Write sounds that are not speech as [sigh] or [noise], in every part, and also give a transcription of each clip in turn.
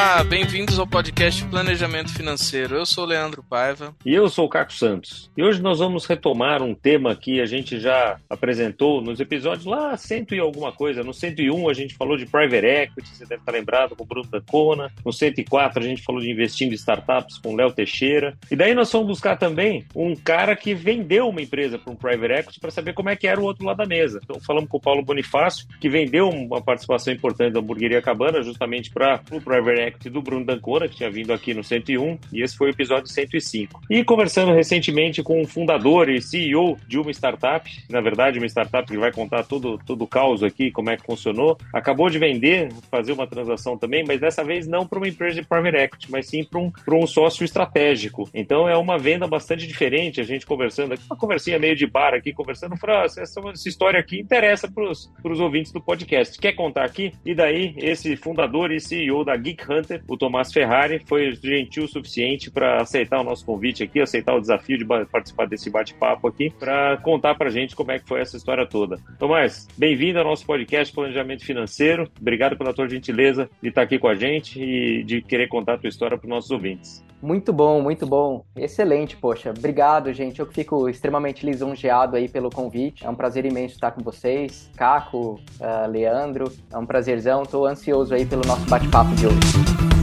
Olá, bem-vindos ao podcast Planejamento Financeiro. Eu sou o Leandro Paiva. E eu sou o Caco Santos. E hoje nós vamos retomar um tema que a gente já apresentou nos episódios lá, cento e alguma coisa. No 101 a gente falou de private equity, você deve estar lembrado, com o Bruno Dancona. No 104 a gente falou de investindo em startups com o Léo Teixeira. E daí nós fomos buscar também um cara que vendeu uma empresa para um private equity para saber como é que era o outro lado da mesa. Então falamos com o Paulo Bonifácio, que vendeu uma participação importante da Hamburgueria Cabana justamente para o private equity do Bruno Dancona, que tinha vindo aqui no 101, e esse foi o episódio 105. E conversando recentemente com o fundador e CEO de uma startup, na verdade, uma startup que vai contar todo, todo o caos aqui, como é que funcionou, acabou de vender, fazer uma transação também, mas dessa vez não para uma empresa de private equity, mas sim para um, um sócio estratégico. Então é uma venda bastante diferente, a gente conversando aqui, uma conversinha meio de bar aqui, conversando, falou, ah, essa, essa história aqui interessa para os ouvintes do podcast. Quer contar aqui? E daí, esse fundador e CEO da Geek Hunter, o Tomás Ferrari, foi gentil o suficiente para aceitar o nosso convite aqui, aceitar o desafio de participar desse bate-papo aqui, para contar para gente como é que foi essa história toda. Tomás, bem-vindo ao nosso podcast Planejamento Financeiro. Obrigado pela tua gentileza de estar aqui com a gente e de querer contar a tua história para os nossos ouvintes. Muito bom, muito bom. Excelente, poxa. Obrigado, gente. Eu fico extremamente lisonjeado aí pelo convite. É um prazer imenso estar com vocês. Caco, uh, Leandro, é um prazerzão. Estou ansioso aí pelo nosso bate-papo de hoje.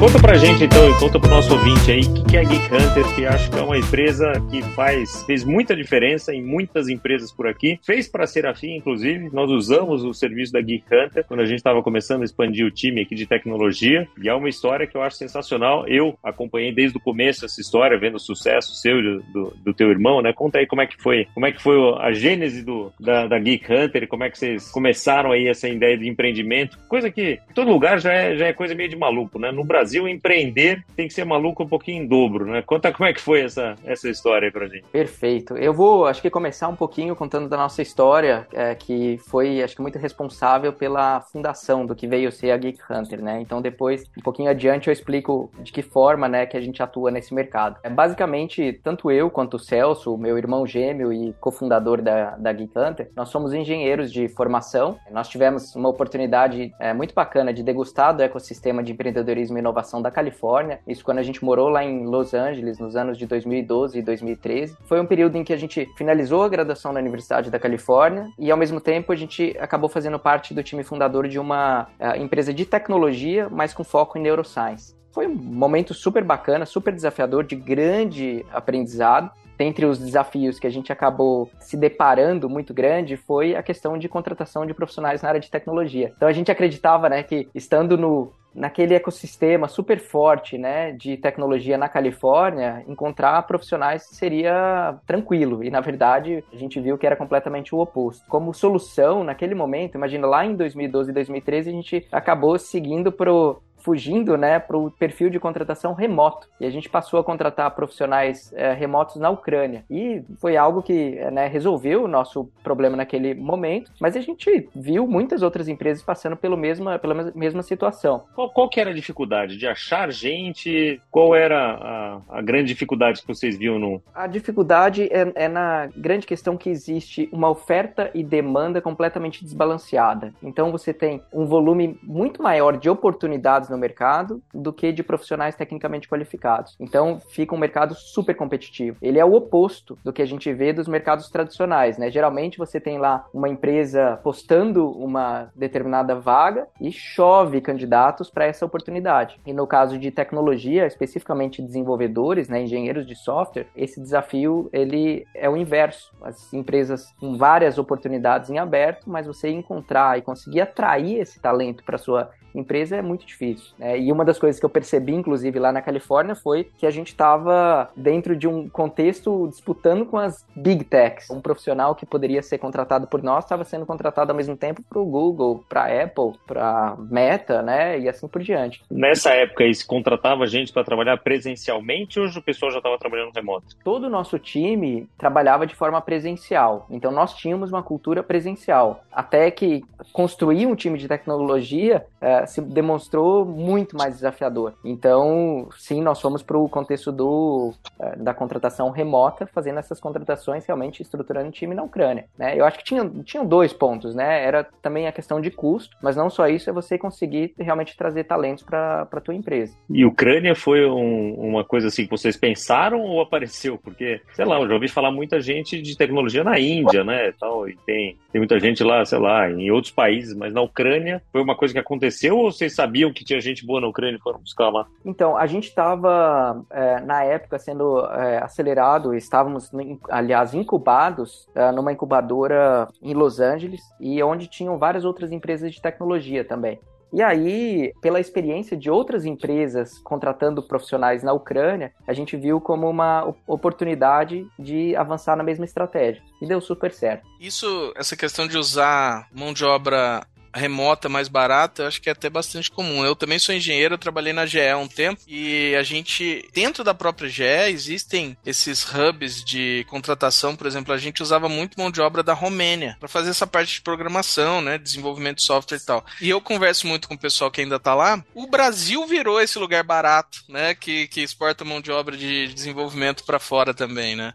Conta pra gente então, e conta pro nosso ouvinte aí, o que é a Geek Hunter, que acho que é uma empresa que faz, fez muita diferença em muitas empresas por aqui. Fez para Serafim, inclusive, nós usamos o serviço da Geek Hunter quando a gente estava começando a expandir o time aqui de tecnologia. E é uma história que eu acho sensacional. Eu acompanhei desde o começo essa história, vendo o sucesso seu do, do teu irmão, né? Conta aí como é que foi, como é que foi a gênese do, da, da Geek Hunter, como é que vocês começaram aí essa ideia de empreendimento. Coisa que em todo lugar já é, já é coisa meio de maluco, né? No Brasil Brasil, empreender tem que ser maluco um pouquinho em dobro, né? Conta como é que foi essa, essa história aí pra gente. Perfeito. Eu vou, acho que começar um pouquinho contando da nossa história, é, que foi, acho que muito responsável pela fundação do que veio ser a Geek Hunter, né? Então depois, um pouquinho adiante, eu explico de que forma, né, que a gente atua nesse mercado. É, basicamente, tanto eu quanto o Celso, meu irmão gêmeo e cofundador da, da Geek Hunter, nós somos engenheiros de formação. Nós tivemos uma oportunidade é, muito bacana de degustar do ecossistema de empreendedorismo e inovação inovação da Califórnia. Isso quando a gente morou lá em Los Angeles nos anos de 2012 e 2013. Foi um período em que a gente finalizou a graduação na Universidade da Califórnia e ao mesmo tempo a gente acabou fazendo parte do time fundador de uma uh, empresa de tecnologia, mas com foco em neuroscience. Foi um momento super bacana, super desafiador, de grande aprendizado dentre os desafios que a gente acabou se deparando muito grande foi a questão de contratação de profissionais na área de tecnologia. Então a gente acreditava, né, que estando no naquele ecossistema super forte, né, de tecnologia na Califórnia, encontrar profissionais seria tranquilo. E na verdade, a gente viu que era completamente o oposto. Como solução, naquele momento, imagina lá em 2012 e 2013, a gente acabou seguindo pro fugindo né, para o perfil de contratação remoto. E a gente passou a contratar profissionais é, remotos na Ucrânia. E foi algo que né, resolveu o nosso problema naquele momento, mas a gente viu muitas outras empresas passando pelo mesma, pela mesma situação. Qual, qual que era a dificuldade? De achar gente? Qual era a, a grande dificuldade que vocês viam no... A dificuldade é, é na grande questão que existe uma oferta e demanda completamente desbalanceada. Então você tem um volume muito maior de oportunidades no mercado do que de profissionais tecnicamente qualificados. Então fica um mercado super competitivo. Ele é o oposto do que a gente vê dos mercados tradicionais, né? Geralmente você tem lá uma empresa postando uma determinada vaga e chove candidatos para essa oportunidade. E no caso de tecnologia, especificamente desenvolvedores, né, engenheiros de software, esse desafio ele é o inverso. As empresas com várias oportunidades em aberto, mas você encontrar e conseguir atrair esse talento para sua empresa é muito difícil. Né? E uma das coisas que eu percebi, inclusive, lá na Califórnia foi que a gente estava dentro de um contexto disputando com as big techs. Um profissional que poderia ser contratado por nós estava sendo contratado ao mesmo tempo para o Google, para a Apple, para Meta, né? E assim por diante. Nessa época se contratava gente para trabalhar presencialmente ou o pessoal já estava trabalhando remoto? Todo o nosso time trabalhava de forma presencial. Então nós tínhamos uma cultura presencial. Até que construir um time de tecnologia, é, se demonstrou muito mais desafiador. Então, sim, nós fomos para o contexto do, uh, da contratação remota, fazendo essas contratações realmente estruturando o time na Ucrânia. Né? Eu acho que tinha, tinham dois pontos, né? Era também a questão de custo, mas não só isso, é você conseguir realmente trazer talentos para a tua empresa. E Ucrânia foi um, uma coisa assim que vocês pensaram ou apareceu? Porque, sei lá, eu já ouvi falar muita gente de tecnologia na Índia, né? Tal, e tem, tem muita gente lá, sei lá, em outros países, mas na Ucrânia foi uma coisa que aconteceu ou vocês sabiam que tinha gente boa na Ucrânia e foram buscar lá? Então, a gente estava, é, na época, sendo é, acelerado, estávamos, aliás, incubados é, numa incubadora em Los Angeles e onde tinham várias outras empresas de tecnologia também. E aí, pela experiência de outras empresas contratando profissionais na Ucrânia, a gente viu como uma oportunidade de avançar na mesma estratégia. E deu super certo. Isso, essa questão de usar mão de obra remota mais barata, eu acho que é até bastante comum. Eu também sou engenheiro, eu trabalhei na GE há um tempo e a gente, dentro da própria GE, existem esses hubs de contratação, por exemplo, a gente usava muito mão de obra da Romênia para fazer essa parte de programação, né, desenvolvimento de software e tal. E eu converso muito com o pessoal que ainda tá lá. O Brasil virou esse lugar barato, né, que, que exporta mão de obra de desenvolvimento para fora também, né?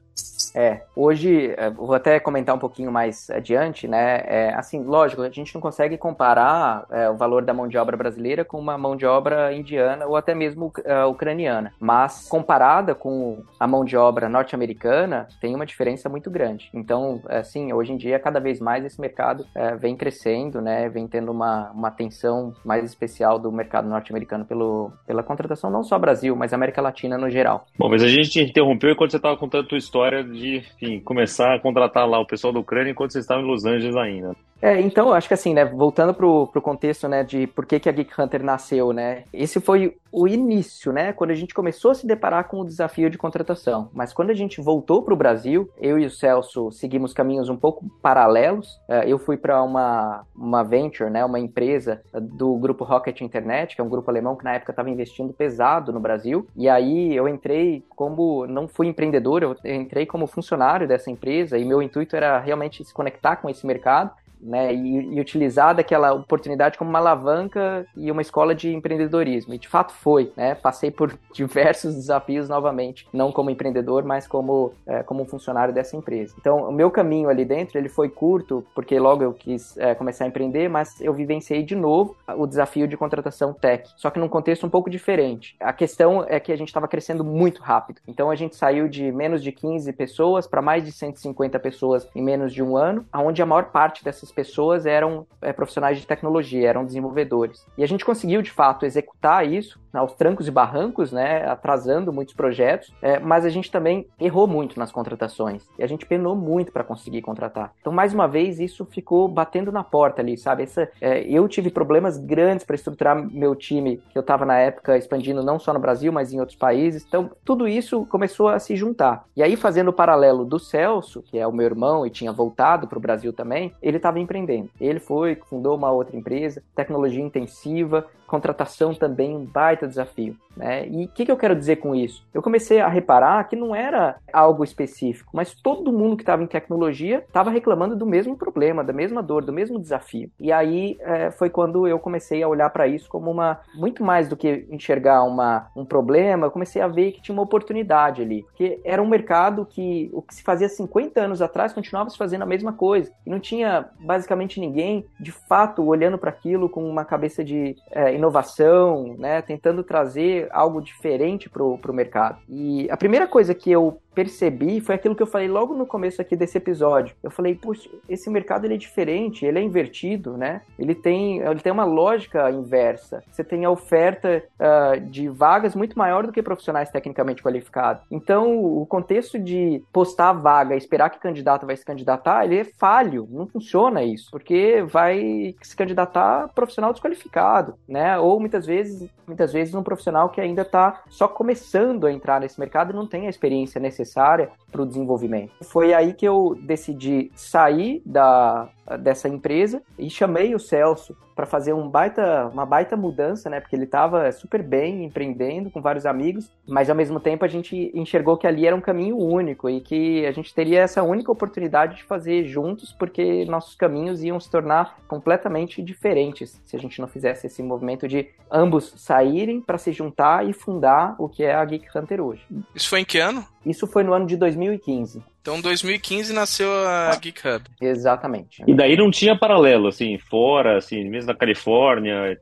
É, hoje, é, vou até comentar um pouquinho mais adiante, né? É, assim, lógico, a gente não consegue comparar é, o valor da mão de obra brasileira com uma mão de obra indiana ou até mesmo uh, ucraniana, mas comparada com a mão de obra norte-americana, tem uma diferença muito grande. Então, assim, hoje em dia, cada vez mais esse mercado é, vem crescendo, né? Vem tendo uma, uma atenção mais especial do mercado norte-americano pela contratação, não só Brasil, mas América Latina no geral. Bom, mas a gente interrompeu enquanto você estava contando a tua história de enfim, começar a contratar lá o pessoal da Ucrânia enquanto vocês estavam em Los Angeles ainda. É, então, acho que assim, né, voltando pro, pro contexto, né, de por que, que a Geek Hunter nasceu, né, esse foi o início, né, quando a gente começou a se deparar com o desafio de contratação. Mas quando a gente voltou pro Brasil, eu e o Celso seguimos caminhos um pouco paralelos. É, eu fui para uma, uma venture, né, uma empresa do grupo Rocket Internet, que é um grupo alemão que na época estava investindo pesado no Brasil. E aí eu entrei como, não fui empreendedor, eu entrei como funcionário dessa empresa e meu intuito era realmente se conectar com esse mercado né, e, e, utilizar daquela oportunidade como uma alavanca e uma escola de empreendedorismo. E de fato foi, né? Passei por diversos desafios novamente, não como empreendedor, mas como, é, como um funcionário dessa empresa. Então, o meu caminho ali dentro, ele foi curto, porque logo eu quis é, começar a empreender, mas eu vivenciei de novo o desafio de contratação tech, só que num contexto um pouco diferente. A questão é que a gente estava crescendo muito rápido. Então, a gente saiu de menos de 15 pessoas para mais de 150 pessoas em menos de um ano, onde a maior parte dessas pessoas eram é, profissionais de tecnologia, eram desenvolvedores. E a gente conseguiu, de fato, executar isso aos trancos e barrancos, né, atrasando muitos projetos, é, mas a gente também errou muito nas contratações e a gente penou muito para conseguir contratar. Então, mais uma vez, isso ficou batendo na porta ali, sabe? Essa, é, eu tive problemas grandes para estruturar meu time, que eu estava na época expandindo não só no Brasil, mas em outros países. Então, tudo isso começou a se juntar. E aí, fazendo o paralelo do Celso, que é o meu irmão e tinha voltado para o Brasil também, ele estava empreendendo. Ele foi, fundou uma outra empresa, tecnologia intensiva, contratação também um baita desafio. Né? E o que, que, eu quero dizer com isso? Eu comecei a reparar que não era algo específico, mas todo mundo que estava em tecnologia estava reclamando do mesmo problema, da mesma dor, do mesmo desafio. E aí é, foi quando eu comecei a olhar para isso como uma muito mais do que enxergar uma, um problema, eu comecei a ver que tinha uma oportunidade ali, porque era um mercado que o que se fazia 50 anos atrás continuava se fazendo a mesma coisa e não tinha basicamente ninguém de fato olhando para aquilo com uma cabeça de é, inovação, né, tentando trazer algo diferente para o mercado. E a primeira coisa que eu percebi foi aquilo que eu falei logo no começo aqui desse episódio. Eu falei, puxa, esse mercado ele é diferente, ele é invertido, né? Ele tem, ele tem uma lógica inversa. Você tem a oferta uh, de vagas muito maior do que profissionais tecnicamente qualificados. Então, o contexto de postar a vaga esperar que candidato vai se candidatar, ele é falho. Não funciona isso, porque vai se candidatar profissional desqualificado, né? Ou muitas vezes, muitas vezes um profissional que ainda está só começando a entrar nesse mercado e não tem a experiência necessária necessária o desenvolvimento. Foi aí que eu decidi sair da, dessa empresa e chamei o Celso para fazer um baita, uma baita mudança, né? Porque ele estava super bem empreendendo com vários amigos, mas ao mesmo tempo a gente enxergou que ali era um caminho único e que a gente teria essa única oportunidade de fazer juntos, porque nossos caminhos iam se tornar completamente diferentes se a gente não fizesse esse movimento de ambos saírem para se juntar e fundar o que é a Geek Hunter hoje. Isso foi em que ano? Isso foi no ano de 2015. Então, 2015 nasceu a ah. Geek Hub. Exatamente. E daí não tinha paralelo, assim, fora, assim, mesmo na Califórnia,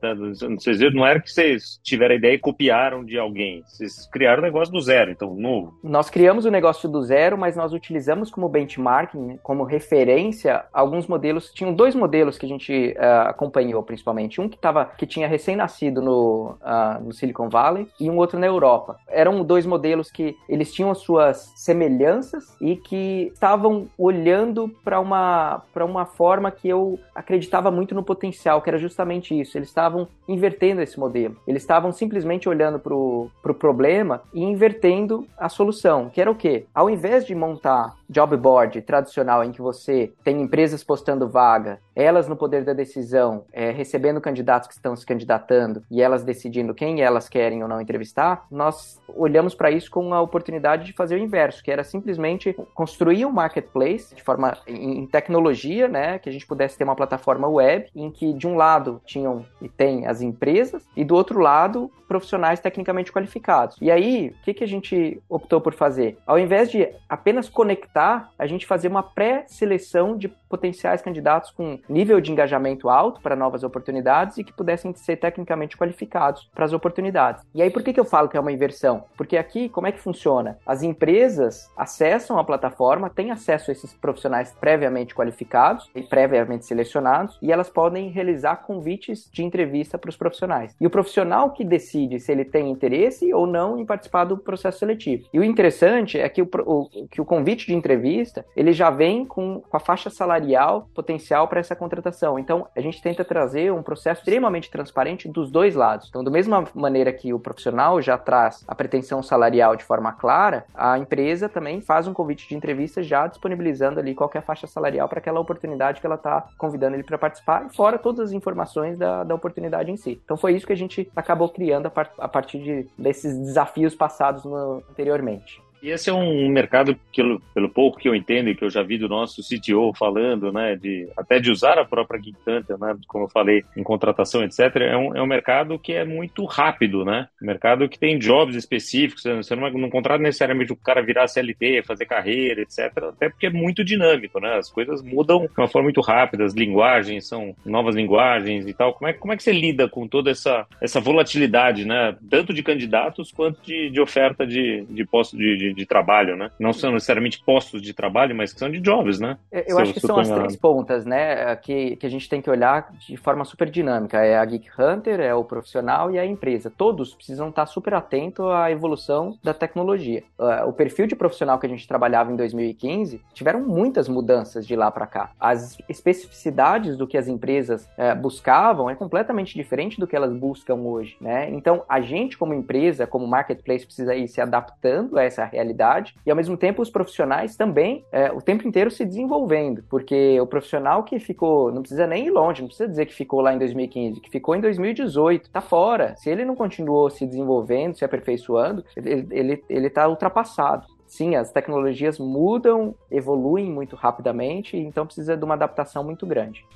vocês viram, não era que vocês tiveram a ideia e copiaram de alguém. Vocês criaram o negócio do zero, então, novo. Nós criamos o negócio do zero, mas nós utilizamos como benchmarking, como referência, alguns modelos. Tinham dois modelos que a gente uh, acompanhou, principalmente. Um que, tava, que tinha recém-nascido no, uh, no Silicon Valley e um outro na Europa. Eram dois modelos que eles tinham as suas semelhanças e que que estavam olhando para uma, uma forma que eu acreditava muito no potencial, que era justamente isso. Eles estavam invertendo esse modelo. Eles estavam simplesmente olhando para o pro problema e invertendo a solução, que era o quê? Ao invés de montar job board tradicional em que você tem empresas postando vaga, elas no poder da decisão, é, recebendo candidatos que estão se candidatando e elas decidindo quem elas querem ou não entrevistar, nós olhamos para isso com a oportunidade de fazer o inverso, que era simplesmente construir um marketplace de forma em tecnologia, né, que a gente pudesse ter uma plataforma web em que de um lado tinham e tem as empresas e do outro lado profissionais tecnicamente qualificados. E aí, o que, que a gente optou por fazer? Ao invés de apenas conectar, a gente fazer uma pré-seleção de potenciais candidatos com nível de engajamento alto para novas oportunidades e que pudessem ser tecnicamente qualificados para as oportunidades. E aí, por que, que eu falo que é uma inversão? Porque aqui, como é que funciona? As empresas acessam a plataforma, têm acesso a esses profissionais previamente qualificados e previamente selecionados, e elas podem realizar convites de entrevista para os profissionais. E o profissional que decide decide se ele tem interesse ou não em participar do processo seletivo. E o interessante é que o, o que o convite de entrevista ele já vem com, com a faixa salarial potencial para essa contratação. Então, a gente tenta trazer um processo extremamente transparente dos dois lados. Então, da mesma maneira que o profissional já traz a pretensão salarial de forma clara, a empresa também faz um convite de entrevista já disponibilizando ali qualquer faixa salarial para aquela oportunidade que ela está convidando ele para participar, e fora todas as informações da, da oportunidade em si. Então, foi isso que a gente acabou criando a partir de, desses desafios passados no, anteriormente. E esse é um mercado que, pelo pouco que eu entendo e que eu já vi do nosso CTO falando, né, de até de usar a própria Geek Hunter, né, como eu falei, em contratação, etc., é um, é um mercado que é muito rápido, né? Mercado que tem jobs específicos, você não, não contrata necessariamente o cara virar CLT, fazer carreira, etc., até porque é muito dinâmico, né? As coisas mudam de uma forma muito rápida, as linguagens são novas linguagens e tal. Como é, como é que você lida com toda essa, essa volatilidade, né? Tanto de candidatos quanto de, de oferta de, de posto de, de de, trabalho, né? Não são necessariamente postos de trabalho, mas que são de jobs, né? Eu, acho que são as três pontas, né? Que, que a gente tem que olhar de forma super dinâmica. É a Geek Hunter, é o profissional e a empresa. Todos precisam estar super atentos à evolução da tecnologia. Uh, o perfil de profissional que a gente trabalhava em 2015 tiveram muitas mudanças de lá para cá. As especificidades do que as empresas uh, buscavam é completamente diferente do que elas buscam hoje, né? Então, a gente como empresa, como marketplace, precisa ir se adaptando a essa realidade realidade e ao mesmo tempo os profissionais também é, o tempo inteiro se desenvolvendo, porque o profissional que ficou, não precisa nem ir longe, não precisa dizer que ficou lá em 2015, que ficou em 2018, tá fora. Se ele não continuou se desenvolvendo, se aperfeiçoando, ele, ele, ele tá ultrapassado sim, as tecnologias mudam, evoluem muito rapidamente, então precisa de uma adaptação muito grande.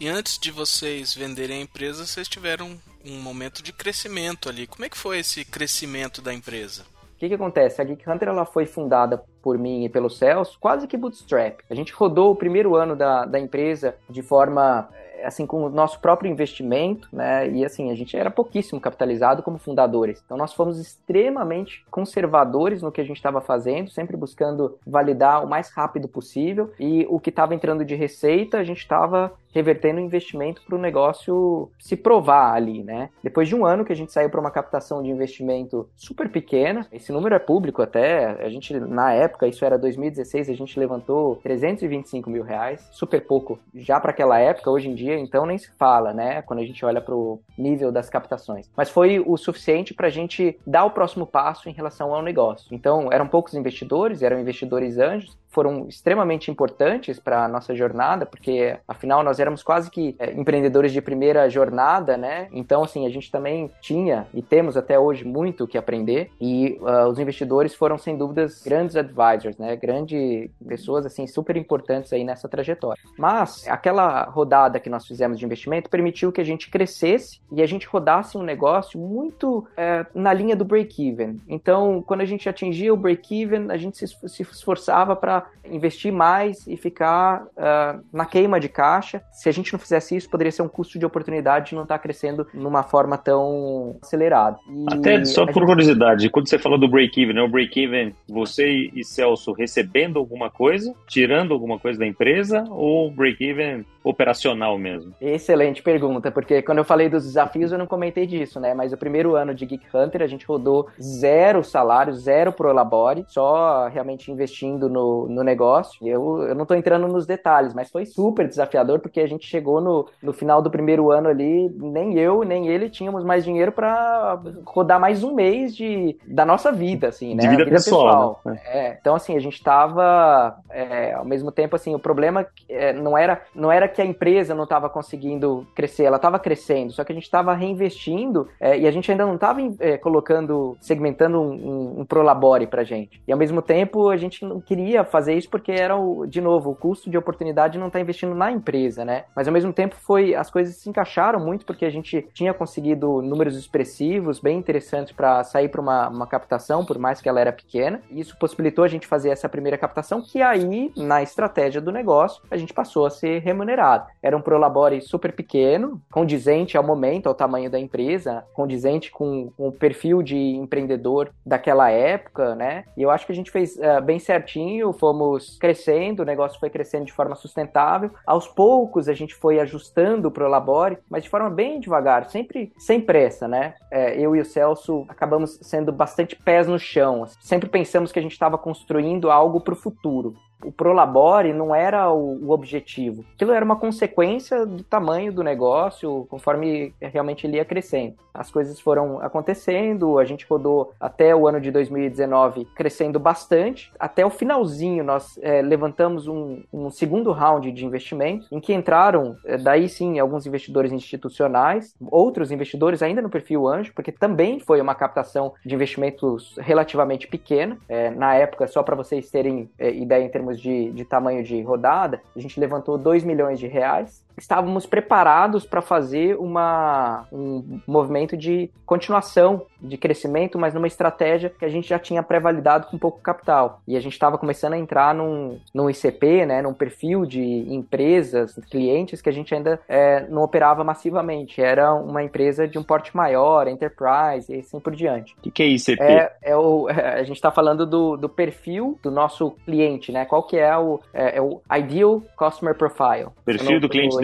E antes de vocês venderem a empresa, vocês tiveram um momento de crescimento ali. Como é que foi esse crescimento da empresa? O que, que acontece? A Geek Hunter ela foi fundada por mim e pelo Celso, quase que bootstrap. A gente rodou o primeiro ano da, da empresa de forma assim, com o nosso próprio investimento, né? E assim, a gente era pouquíssimo capitalizado como fundadores. Então nós fomos extremamente conservadores no que a gente estava fazendo, sempre buscando validar o mais rápido possível. E o que estava entrando de receita, a gente estava revertendo o investimento para o negócio se provar ali, né? Depois de um ano que a gente saiu para uma captação de investimento super pequena, esse número é público até, a gente, na época, isso era 2016, a gente levantou 325 mil reais, super pouco já para aquela época, hoje em dia, então nem se fala, né? Quando a gente olha para o nível das captações. Mas foi o suficiente para a gente dar o próximo passo em relação ao negócio. Então, eram poucos investidores, eram investidores anjos, foram extremamente importantes para a nossa jornada, porque afinal nós éramos quase que é, empreendedores de primeira jornada, né? Então, assim, a gente também tinha e temos até hoje muito o que aprender e uh, os investidores foram, sem dúvidas, grandes advisors, né? Grandes pessoas, assim, super importantes aí nessa trajetória. Mas aquela rodada que nós fizemos de investimento permitiu que a gente crescesse e a gente rodasse um negócio muito é, na linha do break-even. Então, quando a gente atingia o break-even, a gente se, se esforçava para investir mais e ficar uh, na queima de caixa. Se a gente não fizesse isso, poderia ser um custo de oportunidade de não estar tá crescendo numa forma tão acelerada. E Até só por gente... curiosidade, quando você falou do break-even, né? o break-even, você e Celso recebendo alguma coisa, tirando alguma coisa da empresa, ou break-even operacional mesmo? Excelente pergunta, porque quando eu falei dos desafios eu não comentei disso, né? Mas o primeiro ano de Geek Hunter a gente rodou zero salário, zero pro Labore, só realmente investindo no, no negócio. Eu, eu não tô entrando nos detalhes, mas foi super desafiador porque a gente chegou no, no final do primeiro ano ali, nem eu, nem ele tínhamos mais dinheiro para rodar mais um mês de, da nossa vida, assim, né? De vida, vida pessoal. pessoal. Né? É, então, assim, a gente tava, é, ao mesmo tempo, assim, o problema é, não era, não era que a empresa não estava conseguindo crescer, ela estava crescendo, só que a gente estava reinvestindo é, e a gente ainda não estava é, colocando, segmentando um, um, um Prolabore para gente. E ao mesmo tempo a gente não queria fazer isso porque era, o, de novo, o custo de oportunidade não estar tá investindo na empresa, né? Mas ao mesmo tempo foi, as coisas se encaixaram muito porque a gente tinha conseguido números expressivos, bem interessantes para sair para uma, uma captação, por mais que ela era pequena. E isso possibilitou a gente fazer essa primeira captação, que aí, na estratégia do negócio, a gente passou a ser remunerado. Era um Prolabore super pequeno, condizente ao momento, ao tamanho da empresa, condizente com, com o perfil de empreendedor daquela época, né? E eu acho que a gente fez uh, bem certinho, fomos crescendo, o negócio foi crescendo de forma sustentável. Aos poucos a gente foi ajustando o Prolabore, mas de forma bem devagar, sempre sem pressa, né? É, eu e o Celso acabamos sendo bastante pés no chão. Sempre pensamos que a gente estava construindo algo para o futuro o Prolabore não era o, o, objetivo. Aquilo era uma consequência do tamanho do negócio, conforme realmente ele ia crescendo. As coisas foram acontecendo, a gente rodou até o ano de 2019 crescendo bastante. Até o finalzinho, nós é, levantamos um, um, segundo round de investimento, em que entraram, é, daí sim, alguns investidores institucionais, outros investidores ainda no perfil anjo, porque também foi uma captação de investimentos relativamente pequena. É, na época, só para vocês terem é, ideia em termos termos de, de tamanho de rodada, a gente levantou 2 milhões de reais estávamos preparados para fazer uma, um movimento de continuação de crescimento, mas numa estratégia que a gente já tinha pré-validado com pouco capital. E a gente estava começando a entrar num, num ICP, né, num perfil de empresas, clientes que a gente ainda é, não operava massivamente. Era uma empresa de um porte maior, enterprise e assim por diante. O que, que, é ICP? É, é o, a gente está falando do, do perfil do nosso cliente, né? Qual que é o, é, é o Ideal Customer Profile. Perfil do cliente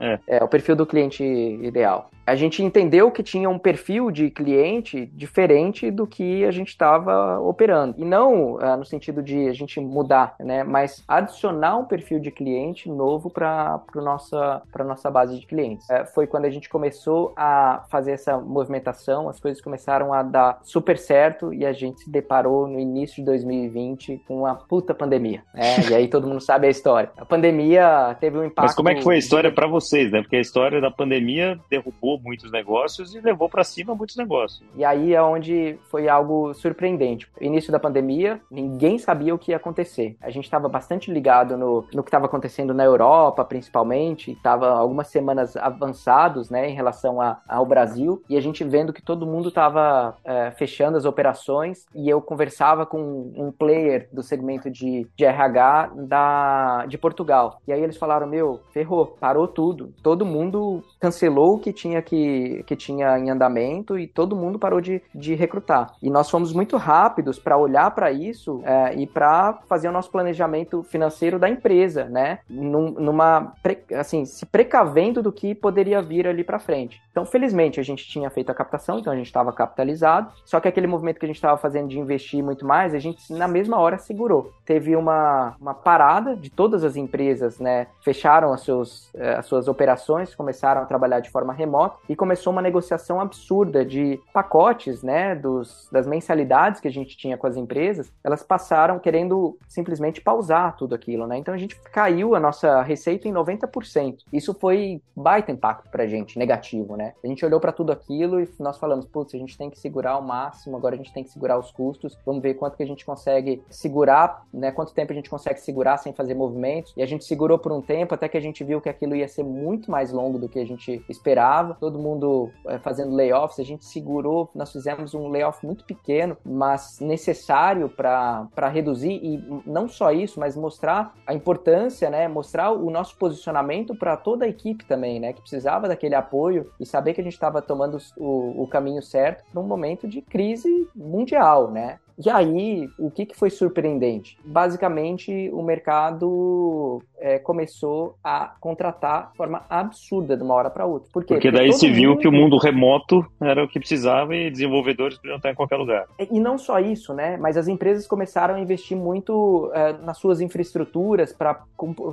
é. é, o perfil do cliente ideal a gente entendeu que tinha um perfil de cliente diferente do que a gente estava operando. E não uh, no sentido de a gente mudar, né? Mas adicionar um perfil de cliente novo para a nossa, nossa base de clientes. Uh, foi quando a gente começou a fazer essa movimentação, as coisas começaram a dar super certo e a gente se deparou no início de 2020 com uma puta pandemia. Né? [laughs] e aí todo mundo sabe a história. A pandemia teve um impacto. Mas como é que foi a história para vocês, né? Porque a história da pandemia derrubou muitos negócios e levou para cima muitos negócios. E aí é onde foi algo surpreendente. Início da pandemia, ninguém sabia o que ia acontecer. A gente estava bastante ligado no, no que estava acontecendo na Europa, principalmente, estava algumas semanas avançados, né, em relação a, ao Brasil, e a gente vendo que todo mundo estava é, fechando as operações, e eu conversava com um player do segmento de, de RH da, de Portugal. E aí eles falaram, meu, ferrou, parou tudo. Todo mundo cancelou o que tinha que que, tinha em andamento e todo mundo parou de, de recrutar. E nós fomos muito rápidos para olhar para isso é, e para fazer o nosso planejamento financeiro da empresa, né? Num, numa, assim, se precavendo do que poderia vir ali para frente. Então, felizmente, a gente tinha feito a captação, então a gente estava capitalizado. Só que aquele movimento que a gente estava fazendo de investir muito mais, a gente na mesma hora segurou. Teve uma, uma parada de todas as empresas, né? Fecharam as, seus, eh, as suas operações, começaram a trabalhar de forma remota e começou uma negociação absurda de pacotes, né? Dos, das mensalidades que a gente tinha com as empresas. Elas passaram querendo simplesmente pausar tudo aquilo, né? Então a gente caiu a nossa receita em 90%. Isso foi baita impacto para a gente, negativo, né? A gente olhou para tudo aquilo e nós falamos, putz, a gente tem que segurar ao máximo, agora a gente tem que segurar os custos, vamos ver quanto que a gente consegue segurar, né? Quanto tempo a gente consegue segurar sem fazer movimentos. E a gente segurou por um tempo até que a gente viu que aquilo ia ser muito mais longo do que a gente esperava. Todo mundo é, fazendo layoffs, a gente segurou, nós fizemos um layoff muito pequeno, mas necessário para reduzir e não só isso, mas mostrar a importância, né? Mostrar o nosso posicionamento para toda a equipe também, né? Que precisava daquele apoio e saber que a gente estava tomando o, o, caminho certo num momento de crise mundial, né? E aí, o que, que foi surpreendente? Basicamente, o mercado é, começou a contratar de forma absurda de uma hora para outra. Por quê? Porque, Porque daí se viu mundo... que o mundo remoto era o que precisava e desenvolvedores podiam estar em qualquer lugar. E não só isso, né? Mas as empresas começaram a investir muito é, nas suas infraestruturas para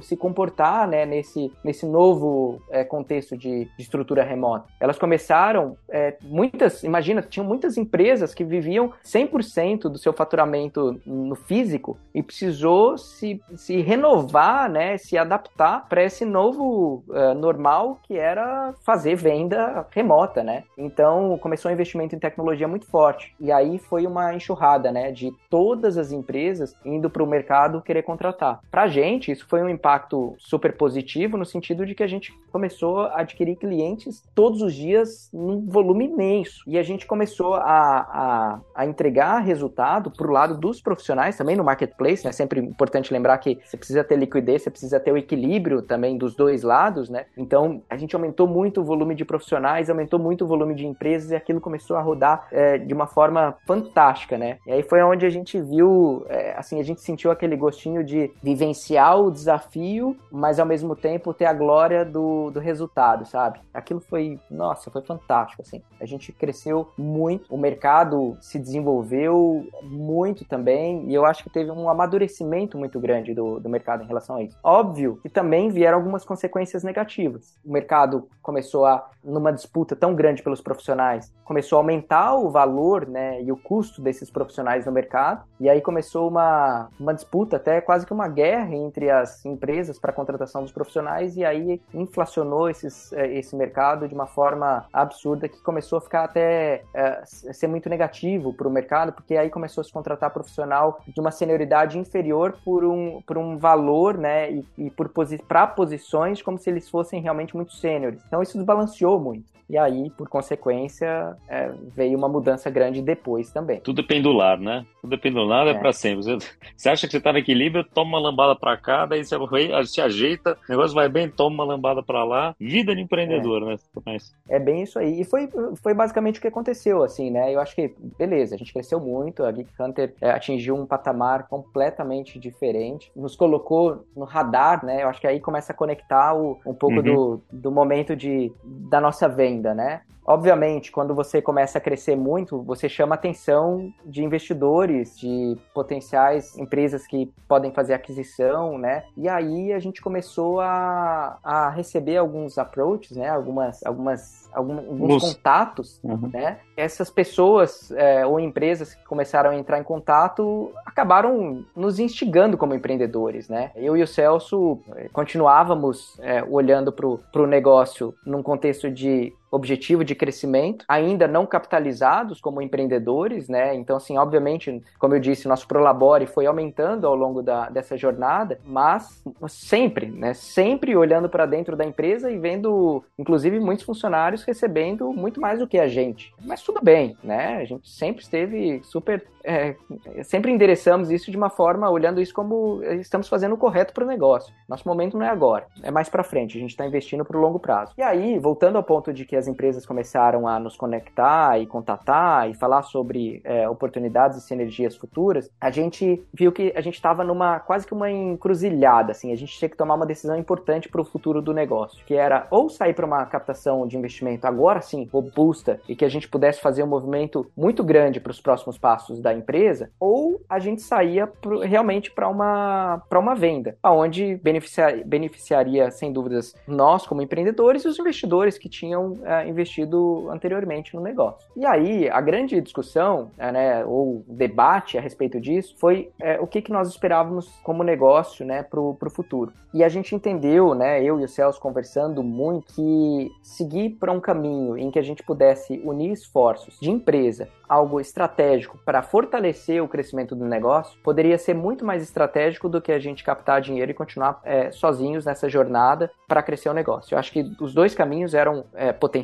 se comportar né, nesse, nesse novo é, contexto de, de, estrutura remota. Elas começaram, é, muitas, imagina, tinham muitas empresas que viviam 100% do seu faturamento no físico e precisou se, se renovar, né, se adaptar para esse novo uh, normal que era fazer venda remota, né? Então começou um investimento em tecnologia muito forte e aí foi uma enxurrada, né, de todas as empresas indo para o mercado querer contratar. Para a gente isso foi um impacto super positivo no sentido de que a gente começou a adquirir clientes todos os dias num volume imenso e a gente começou a, a, a entregar resultados para o lado dos profissionais também no marketplace, né? Sempre importante lembrar que você precisa ter liquidez, você precisa ter o equilíbrio também dos dois lados, né? Então a gente aumentou muito o volume de profissionais, aumentou muito o volume de empresas e aquilo começou a rodar é, de uma forma fantástica, né? E aí foi onde a gente viu, é, assim, a gente sentiu aquele gostinho de vivenciar o desafio, mas ao mesmo tempo ter a glória do, do resultado, sabe? Aquilo foi, nossa, foi fantástico, assim. A gente cresceu muito, o mercado se desenvolveu, muito também, e eu acho que teve um amadurecimento muito grande do, do mercado em relação a isso. Óbvio que também vieram algumas consequências negativas. O mercado começou a, numa disputa tão grande pelos profissionais, começou a aumentar o valor né, e o custo desses profissionais no mercado, e aí começou uma, uma disputa, até quase que uma guerra entre as empresas para a contratação dos profissionais, e aí inflacionou esses, eh, esse mercado de uma forma absurda que começou a ficar até é, ser muito negativo para o mercado, porque aí começou a se contratar profissional de uma senioridade inferior por um, por um valor, né, e, e por posi para posições como se eles fossem realmente muito sêniores. Então isso desbalanceou muito. E aí, por consequência, é, veio uma mudança grande depois também. Tudo pendular, né? Tudo pendular, é, é para sempre. Você, você, acha que você tá no equilíbrio, toma uma lambada para cá, daí você se ajeita, o negócio vai bem, toma uma lambada para lá. Vida de empreendedor, é. né? É bem isso aí. E foi, foi basicamente o que aconteceu, assim, né? Eu acho que, beleza, a gente cresceu muito, a Geek Hunter é, atingiu um patamar completamente diferente, nos colocou no radar, né? Eu acho que aí começa a conectar o, um pouco uhum. do, do momento de, da nossa venda, né? Obviamente, quando você começa a crescer muito, você chama a atenção de investidores, de potenciais empresas que podem fazer aquisição, né? E aí a gente começou a, a receber alguns approaches, né? Algumas, algumas, alguns, alguns contatos, uhum. né? Essas pessoas é, ou empresas que começaram a entrar em contato acabaram nos instigando como empreendedores, né? Eu e o Celso é, continuávamos é, olhando para o negócio num contexto de objetivo de crescimento, ainda não capitalizados como empreendedores, né? Então, assim, obviamente, como eu disse, nosso Prolabore foi aumentando ao longo da, dessa jornada, mas sempre, né? Sempre olhando para dentro da empresa e vendo, inclusive, muitos funcionários recebendo muito mais do que a gente. Mas tudo bem, né? A gente sempre esteve super. É, sempre endereçamos isso de uma forma, olhando isso como estamos fazendo o correto para o negócio. Nosso momento não é agora, é mais para frente. A gente está investindo para o longo prazo. E aí, voltando ao ponto de que as empresas começaram a nos conectar e contatar e falar sobre é, oportunidades e sinergias futuras, a gente viu que a gente estava numa quase que uma encruzilhada, assim, a gente tinha que tomar uma decisão importante para o futuro do negócio, que era ou sair para uma captação de investimento agora sim robusta e que a gente pudesse fazer um movimento muito grande para os próximos passos da empresa, ou a gente saía pro, realmente para uma para uma venda, aonde beneficiar, beneficiaria sem dúvidas nós como empreendedores e os investidores que tinham é, investido anteriormente no negócio. E aí a grande discussão, é, né, ou debate a respeito disso foi é, o que, que nós esperávamos como negócio, né, para o futuro. E a gente entendeu, né, eu e o Celso conversando muito, que seguir para um caminho em que a gente pudesse unir esforços de empresa, algo estratégico para fortalecer o crescimento do negócio, poderia ser muito mais estratégico do que a gente captar dinheiro e continuar é, sozinhos nessa jornada para crescer o negócio. Eu acho que os dois caminhos eram é, potenciais,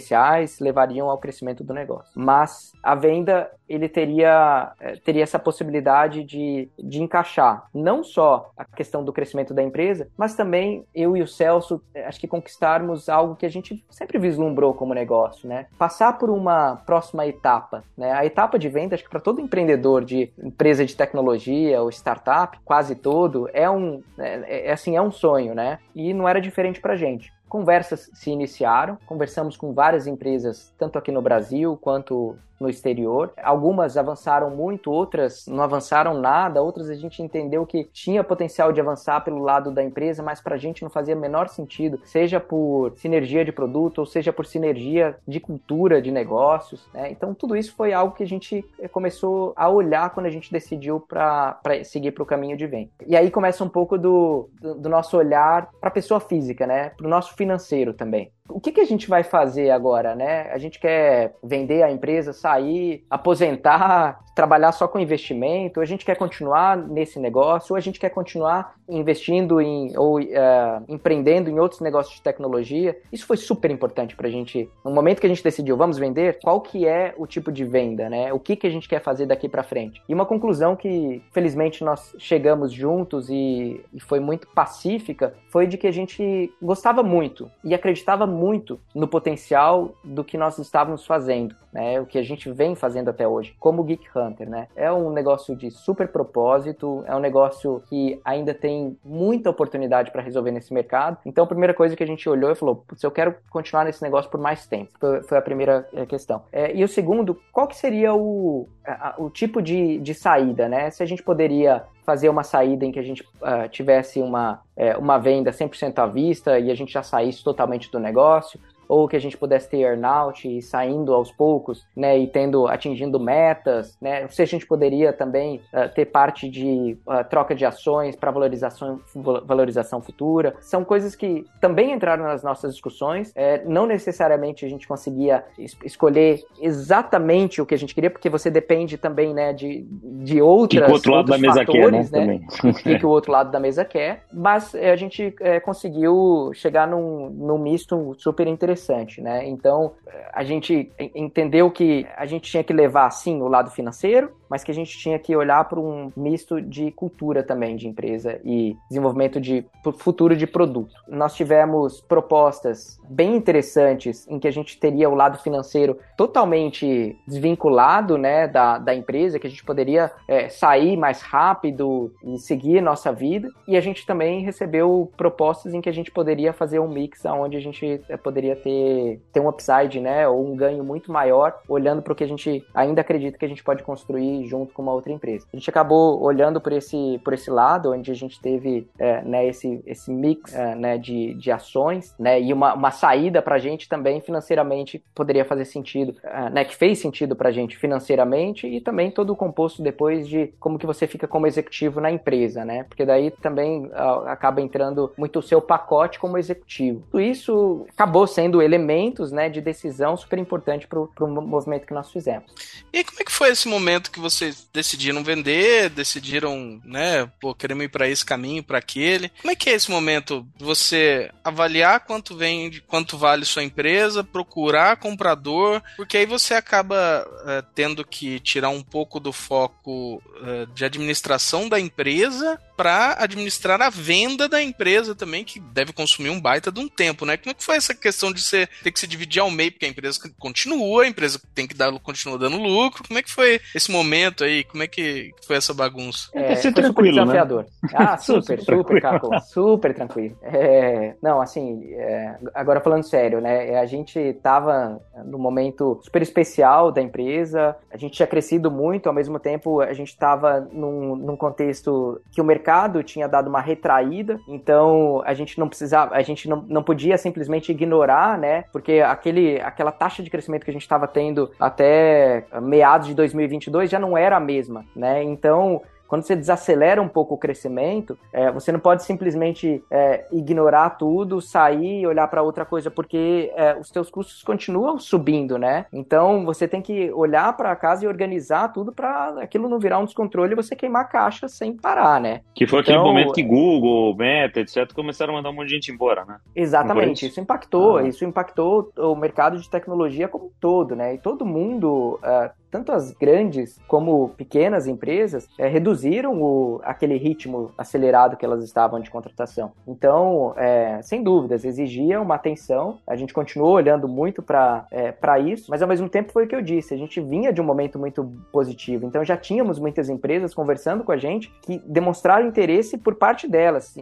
levariam ao crescimento do negócio. Mas a venda ele teria, é, teria essa possibilidade de, de encaixar não só a questão do crescimento da empresa, mas também eu e o Celso, é, acho que conquistarmos algo que a gente sempre vislumbrou como negócio, né? Passar por uma próxima etapa, né? A etapa de venda, acho que para todo empreendedor de empresa de tecnologia ou startup, quase todo, é um, é, é assim, é um sonho, né? E não era diferente para gente conversas se iniciaram, conversamos com várias empresas, tanto aqui no Brasil quanto no exterior. Algumas avançaram muito, outras não avançaram nada, outras a gente entendeu que tinha potencial de avançar pelo lado da empresa, mas para a gente não fazia menor sentido, seja por sinergia de produto ou seja por sinergia de cultura de negócios. Né? Então, tudo isso foi algo que a gente eh, começou a olhar quando a gente decidiu para seguir para o caminho de venda. E aí começa um pouco do, do, do nosso olhar para a pessoa física, né? para o nosso financeiro também o que, que, a gente vai fazer agora, né? A gente quer vender a empresa, sair, aposentar, trabalhar só com investimento, a gente quer continuar nesse negócio, ou a gente quer continuar investindo em ou uh, empreendendo em outros negócios de tecnologia. Isso foi super importante para a gente. No momento que a gente decidiu, vamos vender, qual que é o tipo de venda, né? O que, que a gente quer fazer daqui para frente? E uma conclusão que, felizmente, nós chegamos juntos e, e foi muito pacífica, foi de que a gente gostava muito e acreditava muito no potencial do que nós estávamos fazendo, né? O que a gente vem fazendo até hoje, como Geek Hunter, né? É um negócio de super propósito, é um negócio que ainda tem muita oportunidade para resolver nesse mercado. Então, a primeira coisa que a gente olhou e falou, se eu quero continuar nesse negócio por mais tempo. Foi a primeira é, questão. É, e o segundo, qual que seria o, a, o tipo de, de saída, né? Se a gente poderia fazer uma saída em que a gente uh, tivesse uma, é, uma venda 100% à vista e a gente já saísse totalmente do negócio, ou que a gente pudesse ter earnout e saindo aos poucos, né, e tendo atingindo metas, né, se a gente poderia também uh, ter parte de uh, troca de ações para valorização valorização futura, são coisas que também entraram nas nossas discussões. É, não necessariamente a gente conseguia es escolher exatamente o que a gente queria, porque você depende também, né, de de outras que o outro lado da mesa fatores, quer, né, né o que, [laughs] que, o outro lado da mesa quer, mas é, a gente é, conseguiu chegar num, num misto super interessante interessante, né? Então, a gente entendeu que a gente tinha que levar, sim, o lado financeiro, mas que a gente tinha que olhar para um misto de cultura também de empresa e desenvolvimento de futuro de produto. Nós tivemos propostas bem interessantes em que a gente teria o lado financeiro totalmente desvinculado né, da, da empresa, que a gente poderia é, sair mais rápido e seguir nossa vida. E a gente também recebeu propostas em que a gente poderia fazer um mix onde a gente é, poderia ter, ter um upside, né, ou um ganho muito maior, olhando para o que a gente ainda acredita que a gente pode construir junto com uma outra empresa. A gente acabou olhando por esse, por esse lado, onde a gente teve é, né, esse, esse mix é, né, de, de ações, né, e uma, uma saída para a gente também financeiramente poderia fazer sentido, é, né, que fez sentido para a gente financeiramente e também todo o composto depois de como que você fica como executivo na empresa, né, porque daí também acaba entrando muito o seu pacote como executivo. Tudo isso acabou sendo elementos, né, de decisão super importante para o movimento que nós fizemos. E como é que foi esse momento que você vocês decidiram vender, decidiram, né, pô, queremos ir para esse caminho, para aquele. Como é que é esse momento? Você avaliar quanto vende, quanto vale sua empresa, procurar comprador, porque aí você acaba é, tendo que tirar um pouco do foco é, de administração da empresa para administrar a venda da empresa também, que deve consumir um baita de um tempo, né? Como é que foi essa questão de você ter que se dividir ao meio, porque a empresa continua, a empresa tem que dar, continua dando lucro. Como é que foi esse momento aí? Como é que foi essa bagunça? É, foi super né? desafiador. Né? Ah, [laughs] super, super, Caco, super tranquilo. É, não, assim, é, agora falando sério, né? A gente estava no momento super especial da empresa, a gente tinha crescido muito, ao mesmo tempo a gente estava num, num contexto que o mercado tinha dado uma retraída, então a gente não precisava, a gente não, não podia simplesmente ignorar, né? Porque aquele, aquela taxa de crescimento que a gente estava tendo até meados de 2022 já não era a mesma, né? Então quando você desacelera um pouco o crescimento, é, você não pode simplesmente é, ignorar tudo, sair e olhar para outra coisa, porque é, os teus custos continuam subindo, né? Então você tem que olhar para casa e organizar tudo para aquilo não virar um descontrole e você queimar caixa sem parar, né? Que foi aquele então, momento que Google, Meta, etc, começaram a mandar um monte de gente embora, né? Exatamente, isso? isso? impactou, ah. isso impactou o mercado de tecnologia como um todo, né? E todo mundo uh, tanto as grandes como pequenas empresas é, reduziram o, aquele ritmo acelerado que elas estavam de contratação. Então, é, sem dúvidas, exigia uma atenção. A gente continuou olhando muito para é, isso, mas ao mesmo tempo foi o que eu disse: a gente vinha de um momento muito positivo. Então, já tínhamos muitas empresas conversando com a gente que demonstraram interesse por parte delas.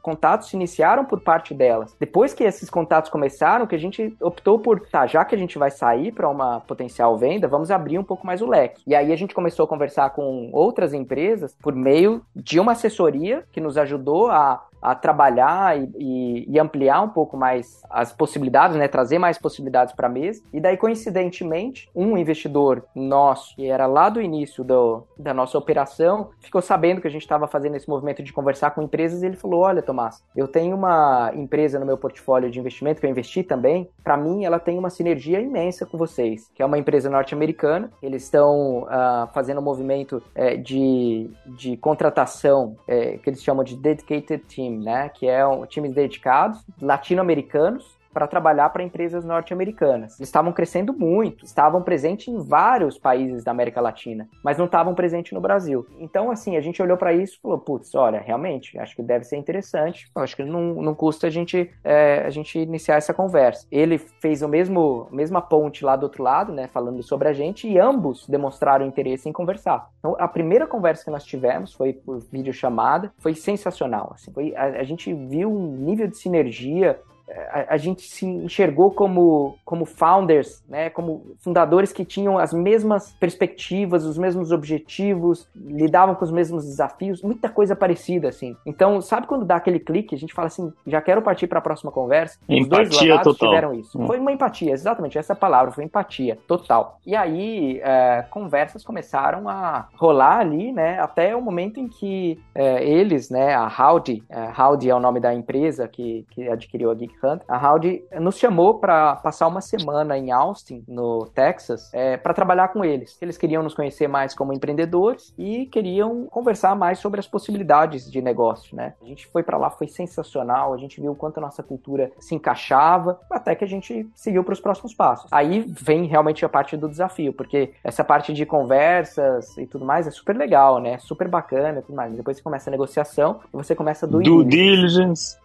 Contatos se iniciaram por parte delas. Depois que esses contatos começaram, que a gente optou por, tá, já que a gente vai sair para uma potencial venda, vamos abrir um pouco mais o leque. E aí a gente começou a conversar com outras empresas por meio de uma assessoria que nos ajudou a a trabalhar e, e, e, ampliar um pouco mais as possibilidades, né? Trazer mais possibilidades para a mesa. E daí, coincidentemente, um investidor nosso, que era lá do início do, da nossa operação, ficou sabendo que a gente estava fazendo esse movimento de conversar com empresas e ele falou: Olha, Tomás, eu tenho uma empresa no meu portfólio de investimento que eu investi também. Para mim, ela tem uma sinergia imensa com vocês, que é uma empresa norte-americana. Eles estão uh, fazendo um movimento uh, de, de contratação uh, que eles chamam de Dedicated Team né? Que é um, times dedicados, latino-americanos, para trabalhar para empresas norte-americanas. Eles estavam crescendo muito, estavam presentes em vários países da América Latina, mas não estavam presentes no Brasil. Então, assim, a gente olhou para isso e falou: putz, olha, realmente, acho que deve ser interessante. Acho que não, não custa a gente, é, a gente iniciar essa conversa. Ele fez o mesmo mesma ponte lá do outro lado, né, falando sobre a gente, e ambos demonstraram interesse em conversar. Então, a primeira conversa que nós tivemos foi por videochamada, foi sensacional. Assim, foi, a, a gente viu um nível de sinergia a, a, gente se enxergou como, como founders, né, como fundadores que tinham as mesmas perspectivas, os mesmos objetivos, lidavam com os mesmos desafios, muita coisa parecida, assim. Então, sabe quando dá aquele clique, a gente fala assim, já quero partir para a próxima conversa? Empatia os dois lados total. tiveram isso. Hum. Foi uma empatia, exatamente, essa palavra, foi empatia total. E aí, é, conversas começaram a rolar ali, né, até o momento em que é, eles, né, a Howdy, é, Howdy é o nome da empresa que, que adquiriu a Geek Hunter, a Howdy nos chamou para passar uma semana em Austin, no Texas, é, para trabalhar com eles. Eles queriam nos conhecer mais como empreendedores e queriam conversar mais sobre as possibilidades de negócio, né? A gente foi para lá, foi sensacional, a gente viu o quanto a nossa cultura se encaixava, até que a gente seguiu para os próximos passos. Aí vem realmente a parte do desafio, porque essa parte de conversas e tudo mais é super legal, né? Super bacana e tudo mais. Depois você começa a negociação e você começa do Due diligence.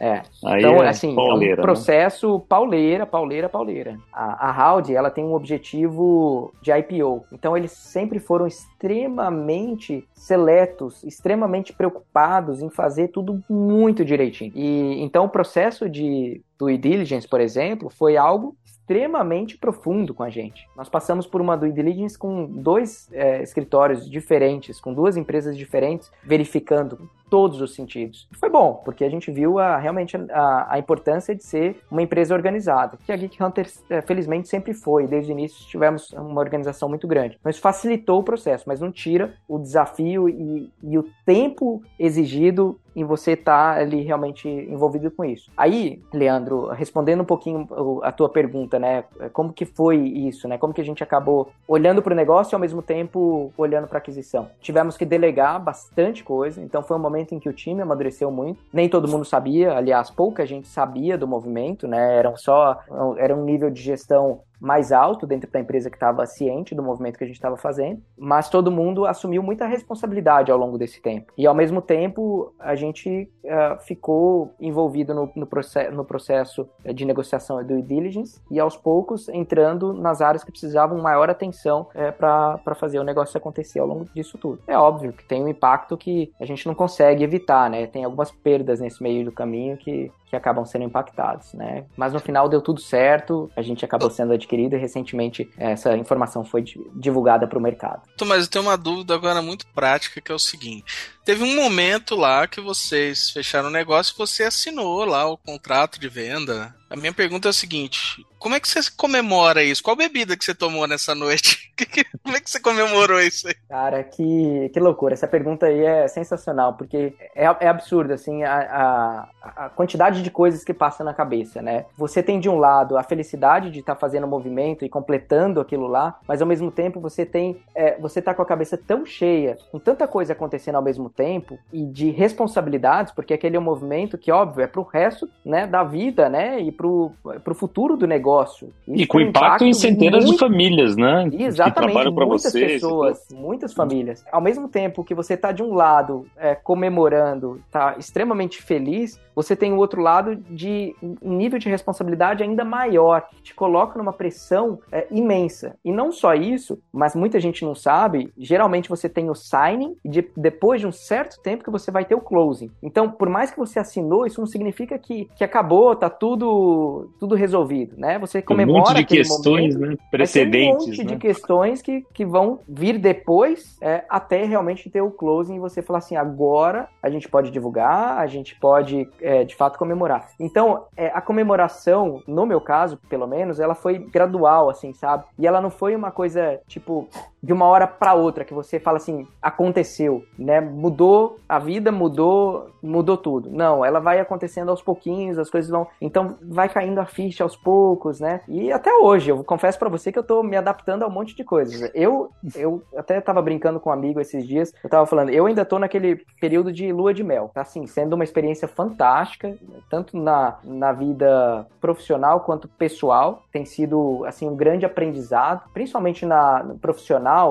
É. [laughs] então, é assim, pauleira, é um né? processo né? pauleira, pauleira, pauleira. A, a Howdy, ela tem um objetivo de IPO. Então, eles sempre foram extremamente seletos, extremamente preocupados em fazer tudo muito direitinho. E então, o processo de due diligence, por exemplo, foi algo extremamente profundo com a gente. Nós passamos por uma due diligence com dois é, escritórios diferentes, com duas empresas diferentes, verificando todos os sentidos. Foi bom, porque a gente viu a, realmente a, a, importância de ser uma empresa organizada, que a Geek Hunter, é, felizmente, sempre foi. Desde o início tivemos uma organização muito grande. Mas facilitou o processo, mas não tira o desafio e, e o tempo exigido em você estar tá ali realmente envolvido com isso. Aí, Leandro, respondendo um pouquinho a tua pergunta, né? Como que foi isso, né? Como que a gente acabou olhando para o negócio e ao mesmo tempo olhando para aquisição? Tivemos que delegar bastante coisa, então foi um momento em que o time amadureceu muito. Nem todo mundo sabia, aliás, pouca gente sabia do movimento, né? Eram só era um nível de gestão mais alto dentro da empresa que estava ciente do movimento que a gente estava fazendo, mas todo mundo assumiu muita responsabilidade ao longo desse tempo. E ao mesmo tempo, a gente uh, ficou envolvido no, no, process no processo de negociação e due diligence e aos poucos entrando nas áreas que precisavam maior atenção é, para fazer o negócio acontecer ao longo disso tudo. É óbvio que tem um impacto que a gente não consegue evitar, né? Tem algumas perdas nesse meio do caminho que, que acabam sendo impactados, né? Mas no final deu tudo certo, a gente acabou sendo adquirido e recentemente essa informação foi divulgada para o mercado. Mas eu tenho uma dúvida agora muito prática que é o seguinte: teve um momento lá que vocês fecharam o negócio e você assinou lá o contrato de venda. A minha pergunta é a seguinte: como é que você comemora isso? Qual bebida que você tomou nessa noite? [laughs] como é que você comemorou isso aí? Cara, que, que loucura. Essa pergunta aí é sensacional, porque é, é absurdo, assim, a, a, a quantidade de coisas que passa na cabeça, né? Você tem de um lado a felicidade de estar tá fazendo o movimento e completando aquilo lá, mas ao mesmo tempo você tem, é, você tá com a cabeça tão cheia, com tanta coisa acontecendo ao mesmo tempo e de responsabilidades, porque aquele é um movimento que, óbvio, é pro resto, né, da vida, né, e pro, pro futuro do negócio. Isso e com impacto, impacto, em centenas muito... de famílias, né? Exatamente, muitas vocês, pessoas, muitas famílias. Ao mesmo tempo que você tá de um lado é, comemorando, tá extremamente feliz, você tem o outro lado de um nível de responsabilidade ainda maior, que te coloca numa pressão é, imensa. E não só isso, mas muita gente não sabe, geralmente você tem o signing e de, depois de um certo tempo que você vai ter o closing. Então, por mais que você assinou, isso não significa que, que acabou, tá tudo, tudo resolvido, né? Você comemora um monte de questões, momento, né? Precedentes, um monte né? de questões que, que vão vir depois é, até realmente ter o closing e você falar assim, agora a gente pode divulgar, a gente pode é, de fato comemorar. Então, é, a comemoração, no meu caso, pelo menos, ela foi gradual, assim, sabe? E ela não foi uma coisa, tipo, de uma hora para outra, que você fala assim, aconteceu, né? Mudou a vida, mudou, mudou tudo. Não, ela vai acontecendo aos pouquinhos, as coisas vão. Então, vai caindo a ficha aos poucos, né? E até hoje, eu confesso para você que eu tô me adaptando a um monte de coisas. Eu, eu até tava brincando com um amigo esses dias, eu tava falando, eu ainda tô naquele período de lua de mel, tá assim, sendo uma experiência fantástica, tanto na, na vida profissional quanto pessoal. Tem sido, assim, um grande aprendizado, principalmente na no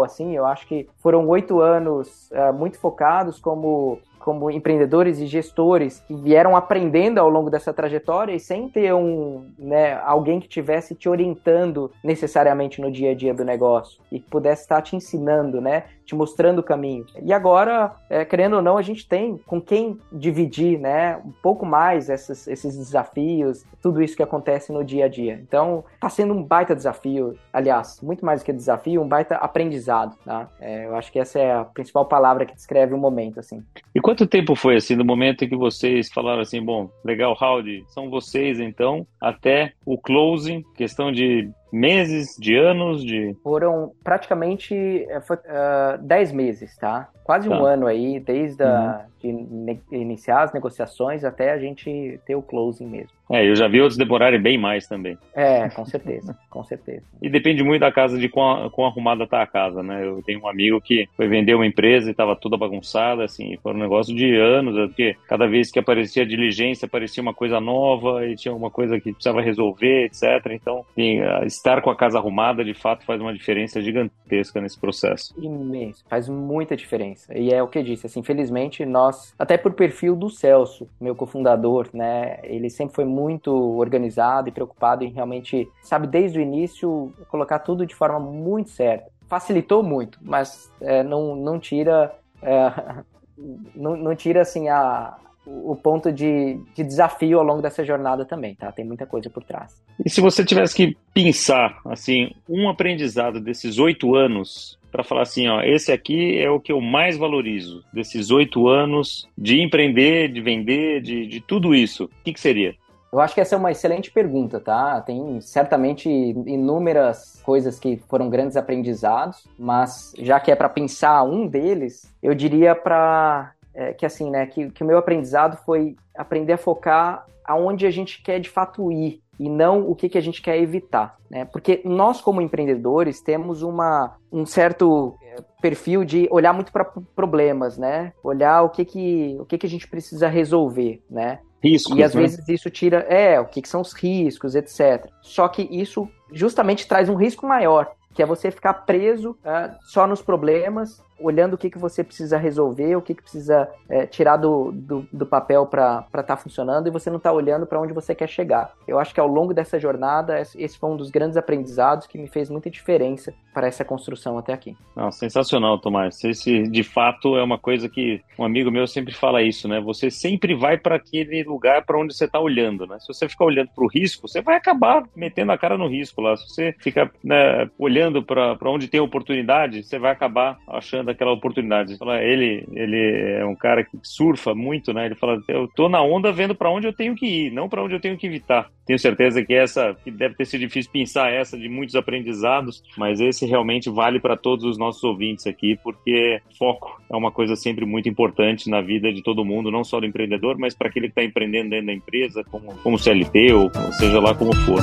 assim, eu acho que foram oito anos uh, muito focados como como empreendedores e gestores que vieram aprendendo ao longo dessa trajetória e sem ter um, né, alguém que tivesse te orientando necessariamente no dia a dia do negócio e que pudesse estar te ensinando, né, te mostrando o caminho. E agora, é, querendo ou não, a gente tem com quem dividir, né, um pouco mais essas, esses desafios, tudo isso que acontece no dia a dia. Então, está sendo um baita desafio, aliás, muito mais do que desafio, um baita aprendizado, tá? É, eu acho que essa é a principal palavra que descreve o momento, assim. E quanto tempo foi, assim, do momento em que vocês falaram assim, bom, legal, Howdy, são vocês, então, até o closing, questão de meses, de anos, de... Foram praticamente uh, 10 meses, tá? Quase tá. um ano aí, desde a, uhum. de iniciar as negociações até a gente ter o closing mesmo. É, eu já vi outros demorarem bem mais também. É, com certeza, [laughs] com certeza. E depende muito da casa, de quão, quão arrumada tá a casa, né? Eu tenho um amigo que foi vender uma empresa e estava toda bagunçada, assim, foi um negócio de anos, porque cada vez que aparecia diligência, aparecia uma coisa nova e tinha uma coisa que precisava resolver, etc. Então, assim, estar com a casa arrumada, de fato, faz uma diferença gigantesca nesse processo. Imenso, faz muita diferença. E é o que eu disse, assim, infelizmente nós, até por perfil do Celso, meu cofundador, né, ele sempre foi muito organizado e preocupado em realmente, sabe, desde o início, colocar tudo de forma muito certa. Facilitou muito, mas é, não, não tira... É, [laughs] não, não tira, assim, a, o ponto de, de, desafio ao longo dessa jornada também, tá? Tem muita coisa por trás. E se você tivesse que pensar, assim, um aprendizado desses oito anos para falar assim, ó, esse aqui é o que eu mais valorizo desses oito anos de empreender, de vender, de, de tudo isso. O que, que seria? Eu acho que essa é uma excelente pergunta, tá? Tem certamente inúmeras coisas que foram grandes aprendizados, mas já que é para pensar um deles, eu diria para é, que assim, né, que, que o meu aprendizado foi aprender a focar aonde a gente quer de fato ir e não o que, que a gente quer evitar, né? Porque nós como empreendedores temos uma, um certo é, perfil de olhar muito para problemas, né? Olhar o que que o que que a gente precisa resolver, né? Riscos, e às né? vezes isso tira, é, o que, que são os riscos, etc. Só que isso justamente traz um risco maior, que é você ficar preso uh, só nos problemas olhando o que, que você precisa resolver, o que, que precisa é, tirar do, do, do papel para estar tá funcionando e você não está olhando para onde você quer chegar. Eu acho que ao longo dessa jornada, esse foi um dos grandes aprendizados que me fez muita diferença para essa construção até aqui. Não, sensacional, Tomás. Esse, de fato, é uma coisa que um amigo meu sempre fala isso, né? Você sempre vai para aquele lugar para onde você está olhando, né? Se você ficar olhando para o risco, você vai acabar metendo a cara no risco lá. Se você ficar né, olhando para onde tem oportunidade, você vai acabar achando aquela oportunidade. Ele, ele é um cara que surfa muito, né? Ele fala, eu tô na onda vendo para onde eu tenho que ir, não para onde eu tenho que evitar. Tenho certeza que essa, que deve ter sido difícil pensar essa de muitos aprendizados, mas esse realmente vale para todos os nossos ouvintes aqui, porque foco é uma coisa sempre muito importante na vida de todo mundo, não só do empreendedor, mas para aquele que está empreendendo dentro da empresa, como, como CLT ou seja lá como for.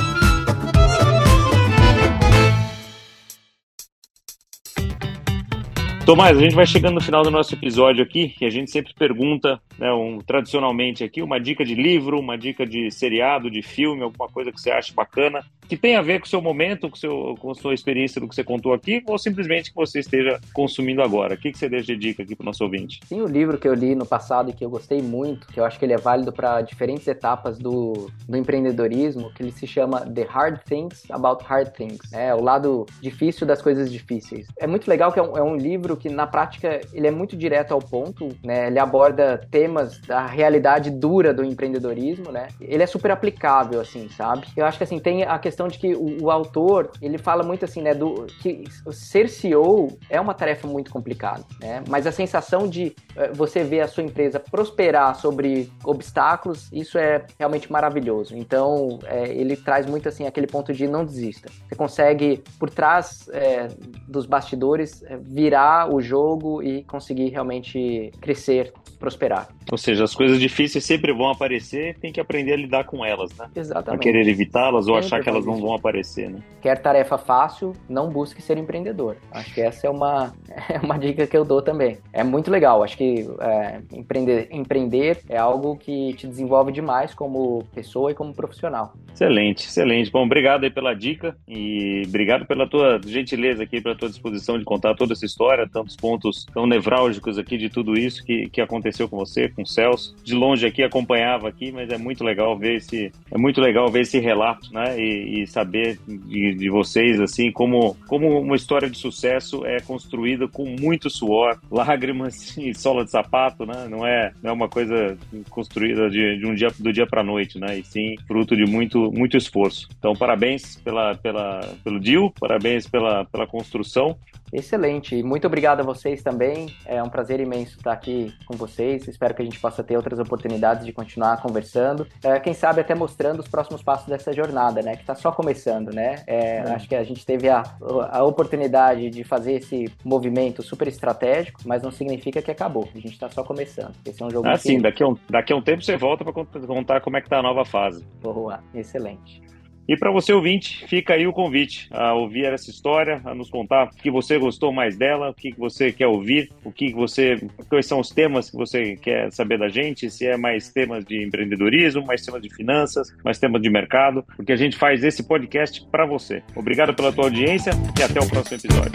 Tomás, a gente vai chegando no final do nosso episódio aqui e a gente sempre pergunta, né, um, tradicionalmente aqui, uma dica de livro, uma dica de seriado, de filme, alguma coisa que você acha bacana, que tem a ver com o seu momento, com, seu, com a sua experiência do que você contou aqui, ou simplesmente que você esteja consumindo agora. O que, que você deixa de dica aqui para o nosso ouvinte? Tem um livro que eu li no passado e que eu gostei muito, que eu acho que ele é válido para diferentes etapas do, do empreendedorismo, que ele se chama The Hard Things About Hard Things. É o lado difícil das coisas difíceis. É muito legal que é um, é um livro que na prática ele é muito direto ao ponto, né? Ele aborda temas da realidade dura do empreendedorismo, né? Ele é super aplicável, assim, sabe? Eu acho que assim tem a questão de que o, o autor ele fala muito assim, né? Do que ser CEO é uma tarefa muito complicada, né? Mas a sensação de uh, você ver a sua empresa prosperar sobre obstáculos, isso é realmente maravilhoso. Então é, ele traz muito assim aquele ponto de não desista. Você consegue por trás é, dos bastidores virar o jogo e conseguir realmente crescer, prosperar. Ou seja, as coisas difíceis sempre vão aparecer, tem que aprender a lidar com elas, né? Exatamente. A querer evitá-las ou achar que elas não vão aparecer, né? Quer tarefa fácil, não busque ser empreendedor. Acho que essa é uma, [laughs] é uma dica que eu dou também. É muito legal, acho que é, empreender, empreender é algo que te desenvolve demais como pessoa e como profissional. Excelente, excelente. Bom, obrigado aí pela dica e obrigado pela tua gentileza aqui, pela tua disposição de contar toda essa história, tantos pontos tão nevrálgicos aqui de tudo isso que, que aconteceu com você, com o Celso. De longe aqui, acompanhava aqui, mas é muito legal ver esse, é muito legal ver esse relato, né? E, e saber de, de, vocês, assim, como, como uma história de sucesso é construída com muito suor, [laughs] lágrimas e sola de sapato, né? Não é, não é uma coisa construída de, de um dia do dia para noite, né? E sim fruto de muito, muito esforço. Então, parabéns pela, pela, pelo deal, parabéns pela, pela construção Excelente. E muito obrigado a vocês também. É um prazer imenso estar aqui com vocês. Espero que a gente possa ter outras oportunidades de continuar conversando. É, quem sabe até mostrando os próximos passos dessa jornada, né? Que está só começando, né? É, é. Acho que a gente teve a, a oportunidade de fazer esse movimento super estratégico, mas não significa que acabou. A gente está só começando. Esse é um jogo. Ah, que... sim. Daqui a, um, daqui a um tempo você volta para contar como é que tá a nova fase. Boa. Excelente. E para você ouvinte, fica aí o convite a ouvir essa história, a nos contar o que você gostou mais dela, o que você quer ouvir, o que você, quais são os temas que você quer saber da gente, se é mais temas de empreendedorismo, mais temas de finanças, mais temas de mercado, porque a gente faz esse podcast para você. Obrigado pela tua audiência e até o próximo episódio.